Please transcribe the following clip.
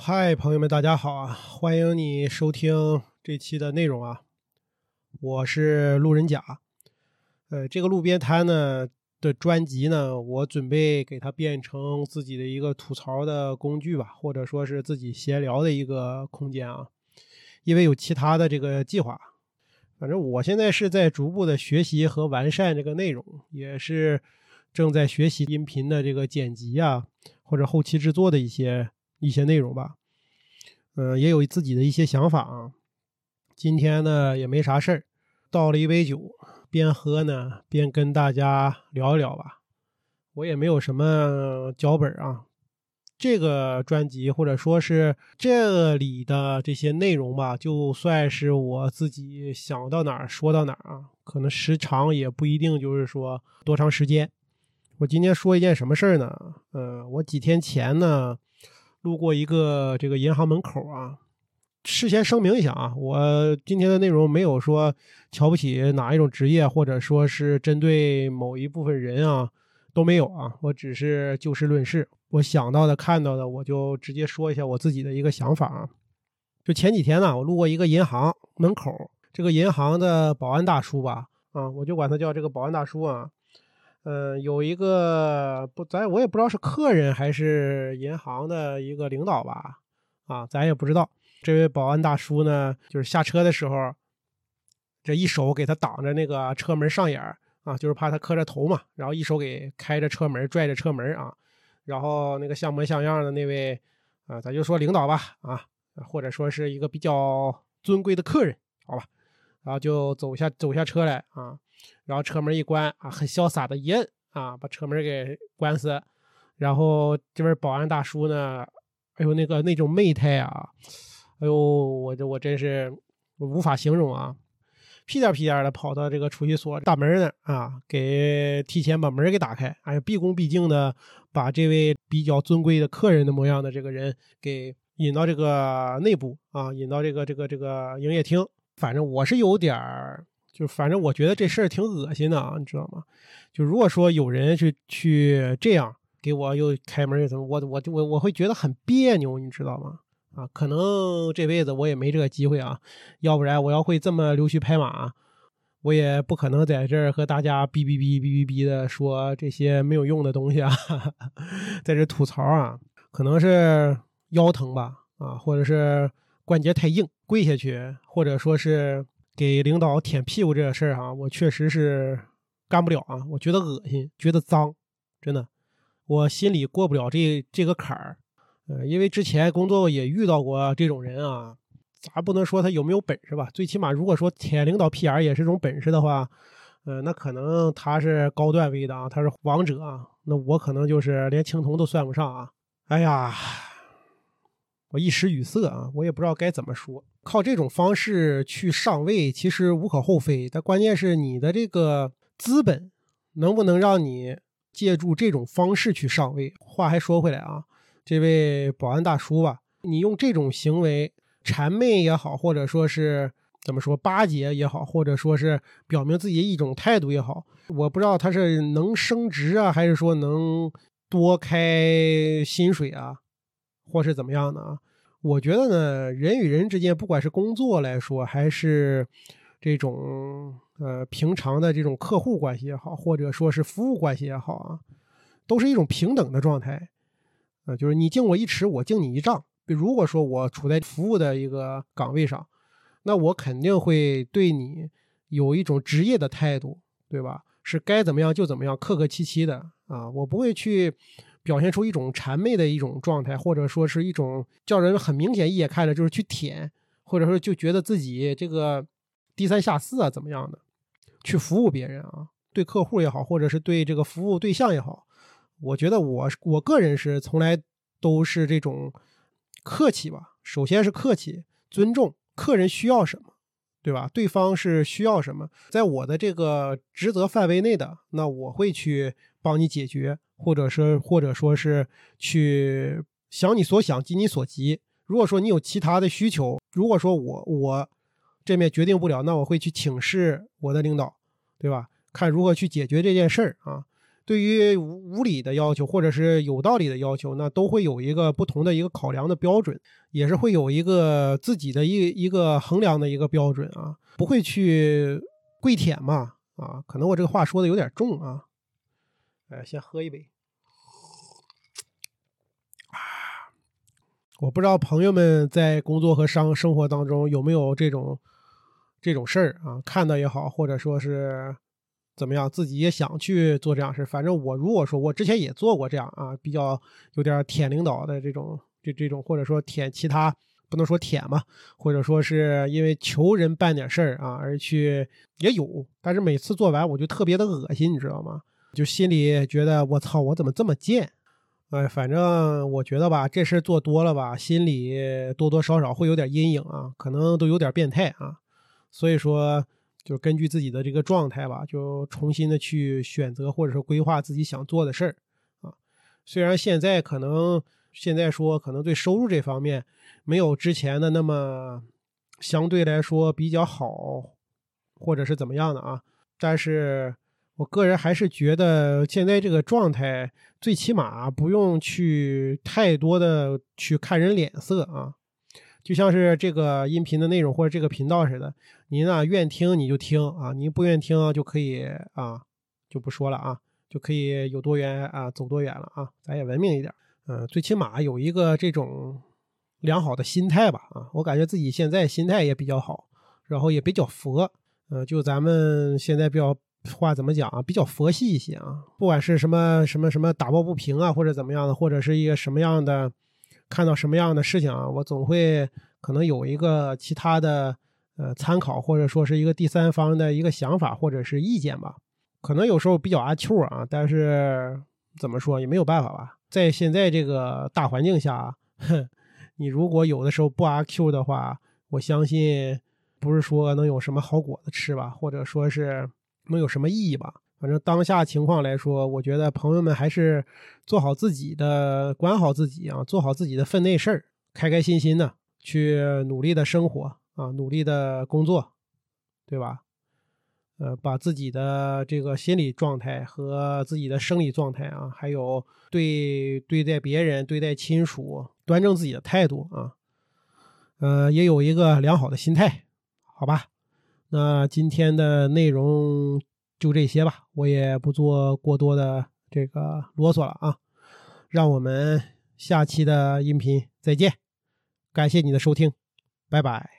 嗨，朋友们，大家好啊！欢迎你收听这期的内容啊！我是路人甲，呃，这个路边摊呢的专辑呢，我准备给它变成自己的一个吐槽的工具吧，或者说是自己闲聊的一个空间啊。因为有其他的这个计划，反正我现在是在逐步的学习和完善这个内容，也是正在学习音频的这个剪辑啊，或者后期制作的一些。一些内容吧，嗯，也有自己的一些想法啊。今天呢也没啥事儿，倒了一杯酒，边喝呢边跟大家聊一聊吧。我也没有什么脚本啊，这个专辑或者说是这里的这些内容吧，就算是我自己想到哪儿说到哪儿啊，可能时长也不一定就是说多长时间。我今天说一件什么事儿呢？嗯，我几天前呢。路过一个这个银行门口啊，事先声明一下啊，我今天的内容没有说瞧不起哪一种职业，或者说是针对某一部分人啊，都没有啊，我只是就事论事，我想到的、看到的，我就直接说一下我自己的一个想法啊。就前几天呢，我路过一个银行门口，这个银行的保安大叔吧，啊，我就管他叫这个保安大叔啊。嗯，有一个不，咱我也不知道是客人还是银行的一个领导吧，啊，咱也不知道。这位保安大叔呢，就是下车的时候，这一手给他挡着那个车门上沿啊，就是怕他磕着头嘛，然后一手给开着车门，拽着车门啊，然后那个像模像样的那位啊，咱就说领导吧，啊，或者说是一个比较尊贵的客人，好吧，然后就走下走下车来啊。然后车门一关啊，很潇洒的一摁啊，把车门给关死。然后这边保安大叔呢，哎呦那个那种媚态啊，哎呦我这我真是无法形容啊，屁颠屁颠的跑到这个储蓄所大门那啊，给提前把门给打开，哎毕恭毕敬的把这位比较尊贵的客人的模样的这个人给引到这个内部啊，引到这个这个这个营业厅。反正我是有点儿。就反正我觉得这事儿挺恶心的啊，你知道吗？就如果说有人去去这样给我又开门又怎么，我我我我会觉得很别扭，你知道吗？啊，可能这辈子我也没这个机会啊，要不然我要会这么溜须拍马，我也不可能在这儿和大家哔哔哔哔哔哔的说这些没有用的东西啊，在这吐槽啊，可能是腰疼吧，啊，或者是关节太硬跪下去，或者说是。给领导舔屁股这个事儿哈，我确实是干不了啊！我觉得恶心，觉得脏，真的，我心里过不了这这个坎儿。呃，因为之前工作也遇到过这种人啊，咱不能说他有没有本事吧？最起码如果说舔领导屁眼也是种本事的话，呃，那可能他是高段位的啊，他是王者啊，那我可能就是连青铜都算不上啊！哎呀。我一时语塞啊，我也不知道该怎么说。靠这种方式去上位，其实无可厚非。但关键是你的这个资本能不能让你借助这种方式去上位？话还说回来啊，这位保安大叔吧，你用这种行为谄媚也好，或者说是怎么说巴结也好，或者说是表明自己一种态度也好，我不知道他是能升职啊，还是说能多开薪水啊？或是怎么样的啊？我觉得呢，人与人之间，不管是工作来说，还是这种呃平常的这种客户关系也好，或者说是服务关系也好啊，都是一种平等的状态。呃，就是你敬我一尺，我敬你一丈。如果说我处在服务的一个岗位上，那我肯定会对你有一种职业的态度，对吧？是该怎么样就怎么样，客客气气的啊，我不会去。表现出一种谄媚的一种状态，或者说是一种叫人很明显一眼看着就是去舔，或者说就觉得自己这个低三下四啊怎么样的，去服务别人啊，对客户也好，或者是对这个服务对象也好，我觉得我我个人是从来都是这种客气吧。首先是客气，尊重客人需要什么，对吧？对方是需要什么，在我的这个职责范围内的，那我会去帮你解决。或者说，或者说是去想你所想，急你所急。如果说你有其他的需求，如果说我我这面决定不了，那我会去请示我的领导，对吧？看如何去解决这件事儿啊。对于无无理的要求或者是有道理的要求，那都会有一个不同的一个考量的标准，也是会有一个自己的一一个衡量的一个标准啊，不会去跪舔嘛啊，可能我这个话说的有点重啊，哎，先喝一杯。我不知道朋友们在工作和生生活当中有没有这种这种事儿啊？看到也好，或者说是怎么样，自己也想去做这样事反正我如果说我之前也做过这样啊，比较有点舔领导的这种这这种，或者说舔其他，不能说舔嘛，或者说是因为求人办点事儿啊而去也有，但是每次做完我就特别的恶心，你知道吗？就心里觉得我操，我怎么这么贱？哎，反正我觉得吧，这事做多了吧，心里多多少少会有点阴影啊，可能都有点变态啊。所以说，就根据自己的这个状态吧，就重新的去选择或者说规划自己想做的事儿啊。虽然现在可能现在说可能对收入这方面没有之前的那么相对来说比较好，或者是怎么样的啊，但是。我个人还是觉得现在这个状态，最起码不用去太多的去看人脸色啊，就像是这个音频的内容或者这个频道似的，您呢愿听你就听啊，您不愿听就可以啊，就不说了啊，就可以有多远啊走多远了啊，咱也文明一点，嗯，最起码有一个这种良好的心态吧啊，我感觉自己现在心态也比较好，然后也比较佛，呃，就咱们现在比较。话怎么讲啊？比较佛系一些啊，不管是什么什么什么打抱不平啊，或者怎么样的，或者是一个什么样的，看到什么样的事情啊，我总会可能有一个其他的呃参考，或者说是一个第三方的一个想法或者是意见吧。可能有时候比较阿 Q 啊，但是怎么说也没有办法吧。在现在这个大环境下，哼，你如果有的时候不阿 Q 的话，我相信不是说能有什么好果子吃吧，或者说是。能有什么意义吧？反正当下情况来说，我觉得朋友们还是做好自己的，管好自己啊，做好自己的分内事儿，开开心心的去努力的生活啊，努力的工作，对吧？呃，把自己的这个心理状态和自己的生理状态啊，还有对对待别人、对待亲属，端正自己的态度啊，呃，也有一个良好的心态，好吧？那今天的内容就这些吧，我也不做过多的这个啰嗦了啊，让我们下期的音频再见，感谢你的收听，拜拜。